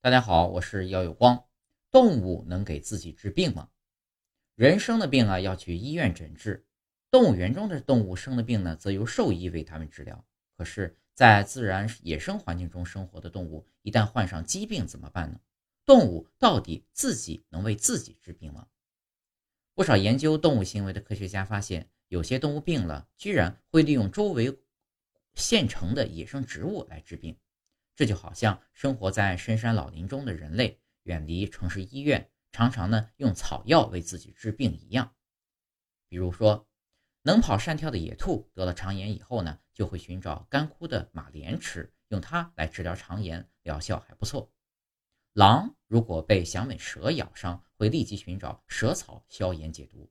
大家好，我是姚有光。动物能给自己治病吗？人生的病啊，要去医院诊治；动物园中的动物生的病呢，则由兽医为他们治疗。可是，在自然野生环境中生活的动物，一旦患上疾病怎么办呢？动物到底自己能为自己治病吗？不少研究动物行为的科学家发现，有些动物病了，居然会利用周围现成的野生植物来治病。这就好像生活在深山老林中的人类，远离城市医院，常常呢用草药为自己治病一样。比如说，能跑善跳的野兔得了肠炎以后呢，就会寻找干枯的马莲吃，用它来治疗肠炎，疗效还不错。狼如果被响尾蛇咬伤，会立即寻找蛇草消炎解毒。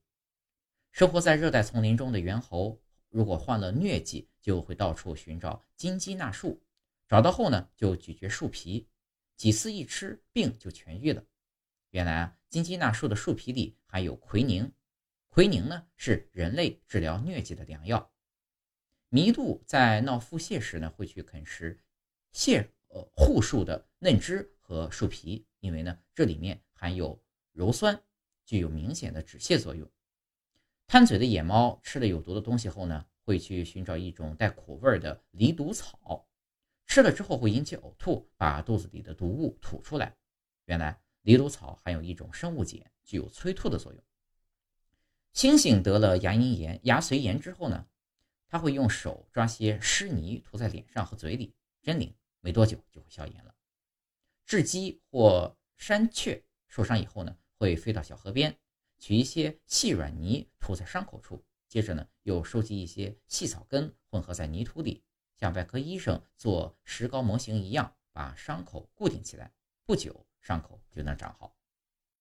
生活在热带丛林中的猿猴，如果患了疟疾，就会到处寻找金鸡纳树。找到后呢，就咀嚼树皮，几次一吃，病就痊愈了。原来啊，金鸡纳树的树皮里含有奎宁，奎宁呢是人类治疗疟疾的良药。麋鹿在闹腹泻时呢，会去啃食泻呃护树的嫩枝和树皮，因为呢这里面含有鞣酸，具有明显的止泻作用。贪嘴的野猫吃了有毒的东西后呢，会去寻找一种带苦味的离毒草。吃了之后会引起呕吐，把肚子里的毒物吐出来。原来藜芦草含有一种生物碱，具有催吐的作用。猩猩得了牙龈炎、牙髓炎之后呢，他会用手抓些湿泥涂在脸上和嘴里，真灵，没多久就会消炎了。雉鸡或山雀受伤以后呢，会飞到小河边，取一些细软泥涂在伤口处，接着呢，又收集一些细草根混合在泥土里。像外科医生做石膏模型一样，把伤口固定起来，不久伤口就能长好。